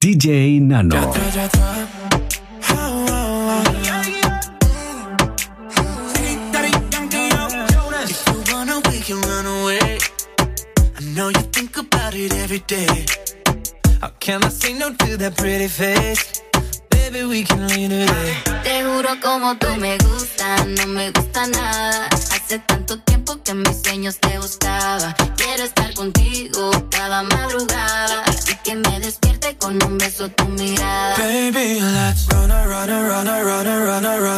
DJ Nano. como tú me gustas, no me gusta nada. Hace tanto tiempo que mis sueños te. Quiero estar contigo cada madrugada. Con un beso tu mirada. Baby, let's run, run, run, run, run, run, run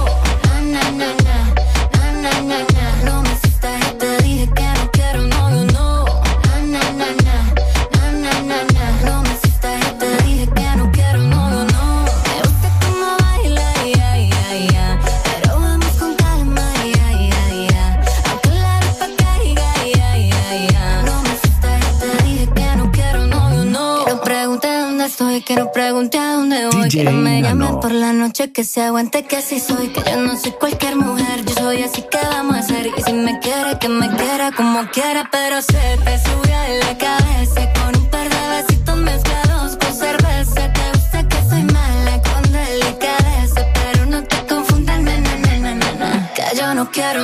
pregunte a dónde voy. que no me llamen por la noche, que se aguante que así soy. Que yo no soy cualquier mujer, yo soy así que vamos a hacer. Y si me quiere, que me quiera como quiera, pero se te sube a la cabeza con un par de besitos mezclados con cerveza. Te gusta que soy mala con delicadeza, pero no te confundas, na, na, na, que yo no quiero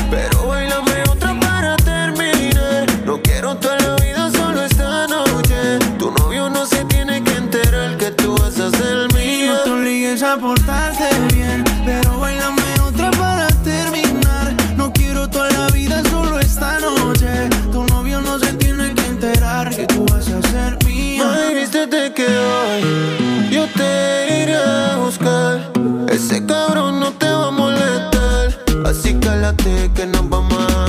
Vístete que hoy yo te ese cabrón no te va a molestar. Así cálate que nos vamos a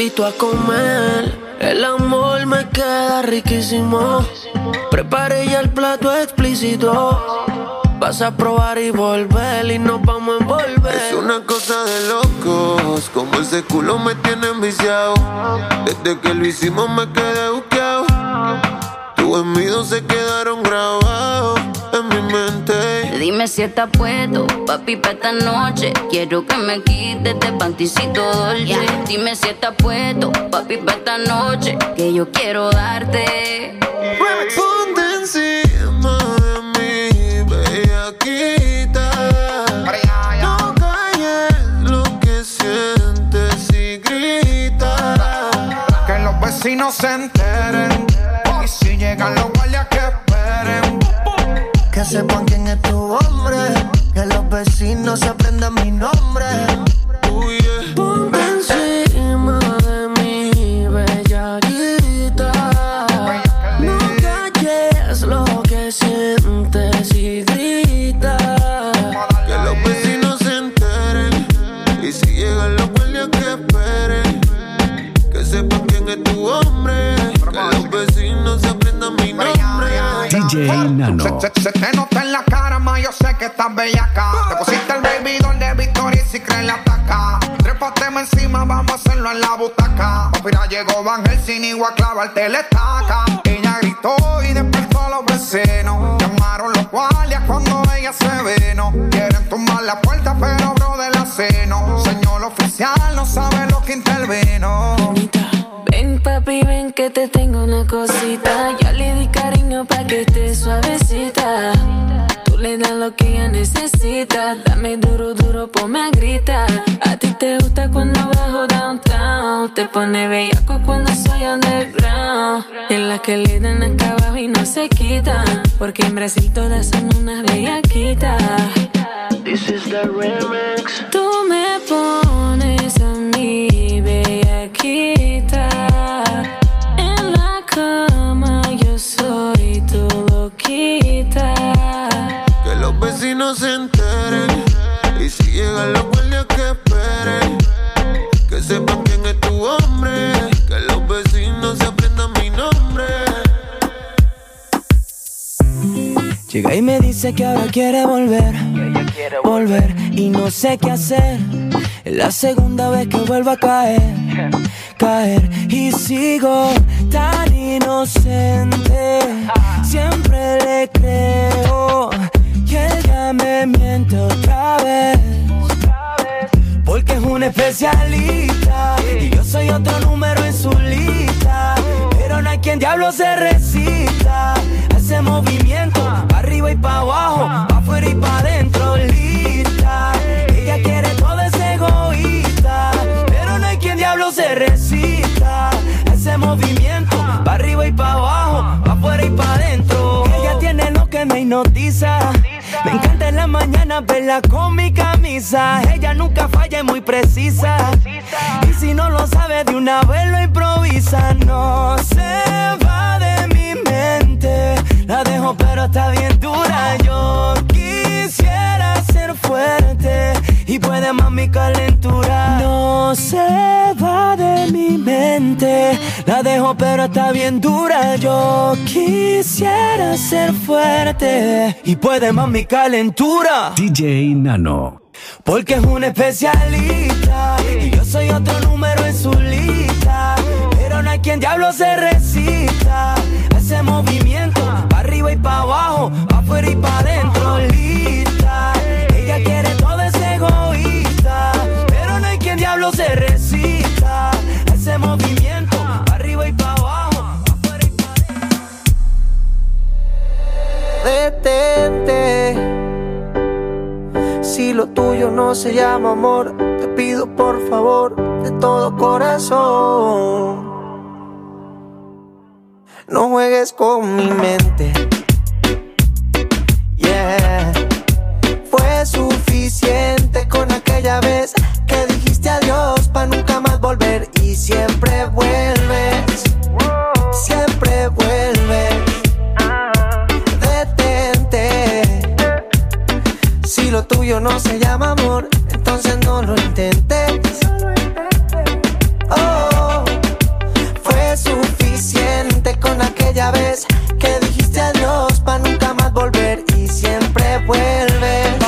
invito a comer el amor me queda riquísimo. Preparé ya el plato explícito. Vas a probar y volver y nos vamos a envolver. Es una cosa de locos, como ese culo me tiene enviciado. Desde que lo hicimos me quedé buqueado. Tus envidios se quedaron grabados en mi mente. Dime si estás puesto, papi, para esta noche. Quiero que me quites de panticito dolce. Dime si estás puesto, papi, para esta noche. Que yo quiero darte. Ponte encima de mí, bellaquita. No calles lo que sientes y grita. Que los vecinos se enteren. Y si llegan los guardias que que sepan DJ Nano. Se, te nota en la cara, ma, yo sé que estás bellaca. Te pusiste el baby de Victoria y si creen la ataca. Trépateme encima, vamos a hacerlo en la butaca. Mira, llegó Van Helsing y a clavarte la estaca. Ella gritó y despertó a los vecinos. Llamaron los guardias cuando ella se veno. Quieren tumbar la puerta, pero bro de la seno. Señor oficial, no sabe lo que intervino. Ven papi, ven que te tengo una cosita. Ya que esté suavecita. Tú le das lo que ella necesita. Dame duro, duro, ponme a gritar. A ti te gusta cuando bajo downtown. Te pone bellaco cuando soy underground. En la que le dan acá abajo y no se quitan. Porque en Brasil todas son unas bellaquitas. This is the remix. Tú me pones que ahora quiere volver. volver y no sé qué hacer. La segunda vez que vuelvo a caer, caer y sigo tan inocente. Siempre le creo y ella me miente otra vez. Porque es un especialista y yo soy otro número en su lista. Pero no hay quien diablo se resista a ese movimiento, arriba y para abajo, pa afuera y para adentro, lista. Ella quiere todo ese egoísta, pero no hay quien diablo se resista ese movimiento, pa arriba y para abajo, pa afuera y para adentro. Ella tiene lo que me hipnotiza. Me encanta en la mañana verla con mi camisa. Ella nunca falla, es muy precisa. Y si no lo sabe, de una vez lo improvisa. No se va. La dejo, pero está bien dura. Yo quisiera ser fuerte y puede más mi calentura. No se va de mi mente. La dejo, pero está bien dura. Yo quisiera ser fuerte y puede más mi calentura. DJ Nano. Porque es un especialista y yo soy otro número en su lista. Pero no hay quien diablo se resista pa abajo, pa afuera y para adentro, lista. Ella quiere todo ese egoísta, pero no hay quien diablo se resista ese movimiento, pa arriba y para abajo, pa afuera y para adentro. Detente. Si lo tuyo no se llama amor, te pido por favor de todo corazón. No juegues con mi mente. No lo intenté. Oh, fue suficiente con aquella vez que dijiste adiós para nunca más volver y siempre vuelve.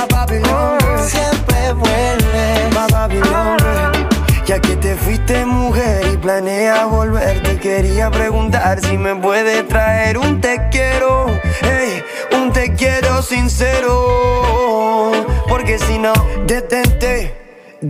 Siempre vuelve. Ya que te fuiste mujer y planea volver, te quería preguntar si me puede traer un te quiero, un te quiero sincero, porque si no, detente.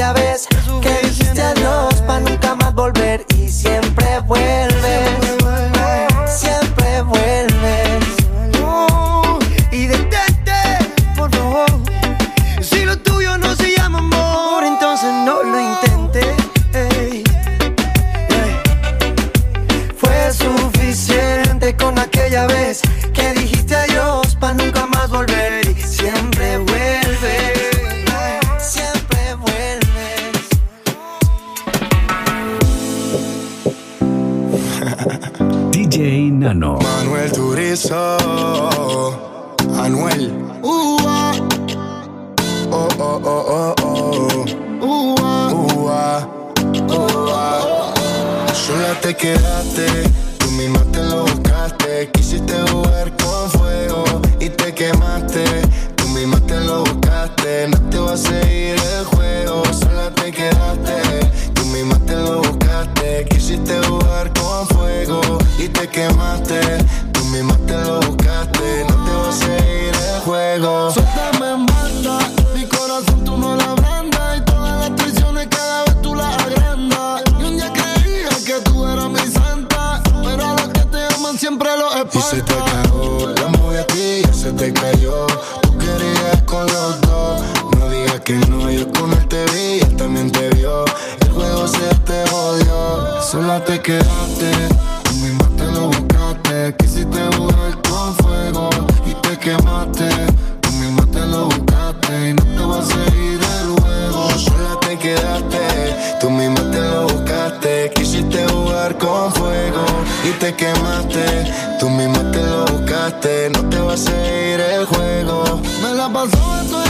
Con aquella Manuel Turizo, Anuel. Oh, oh, oh, oh, oh. Ua. Ua. Ua. Sola te quedaste, tú misma te lo buscaste. Quisiste jugar con fuego y te quemaste. Tú misma te lo buscaste, no te va a seguir quemaste. Tú misma te lo buscaste, no te va a seguir el juego. Suéltame en banda, mi corazón tú no la abrandas. Y todas las traiciones cada vez tú las agrandas. Y un día creía que tú eras mi santa, pero a los que te aman siempre los espantan. Y se te cagó, la moví a ti, ya se te cayó. Tú querías con los dos, no digas que no, yo con él te vi, él también te vio. El juego se te jodió, sola te quedaste, quemaste. Tú misma te lo buscaste y no te va a seguir el juego. Sola te quedaste, tú misma te lo buscaste. Quisiste jugar con fuego y te quemaste. Tú misma te lo buscaste, no te va a seguir el juego. Me la pasó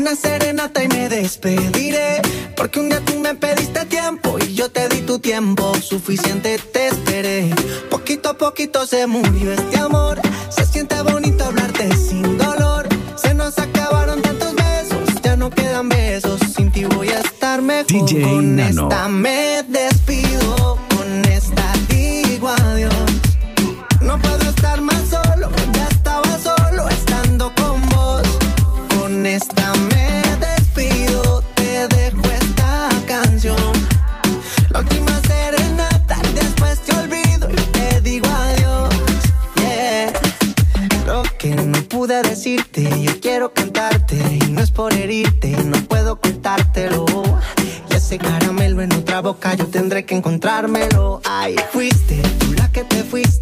una serenata y me despediré. Porque un día tú me pediste tiempo y yo te di tu tiempo, suficiente te esperé. Poquito a poquito se murió este amor, se siente bonito hablarte sin dolor. Se nos acabaron tantos besos, ya no quedan besos, sin ti voy a estar mejor. DJ con Nano. esta me despido, tuve que encontrármelo. Ay, fuiste tú la que te fuiste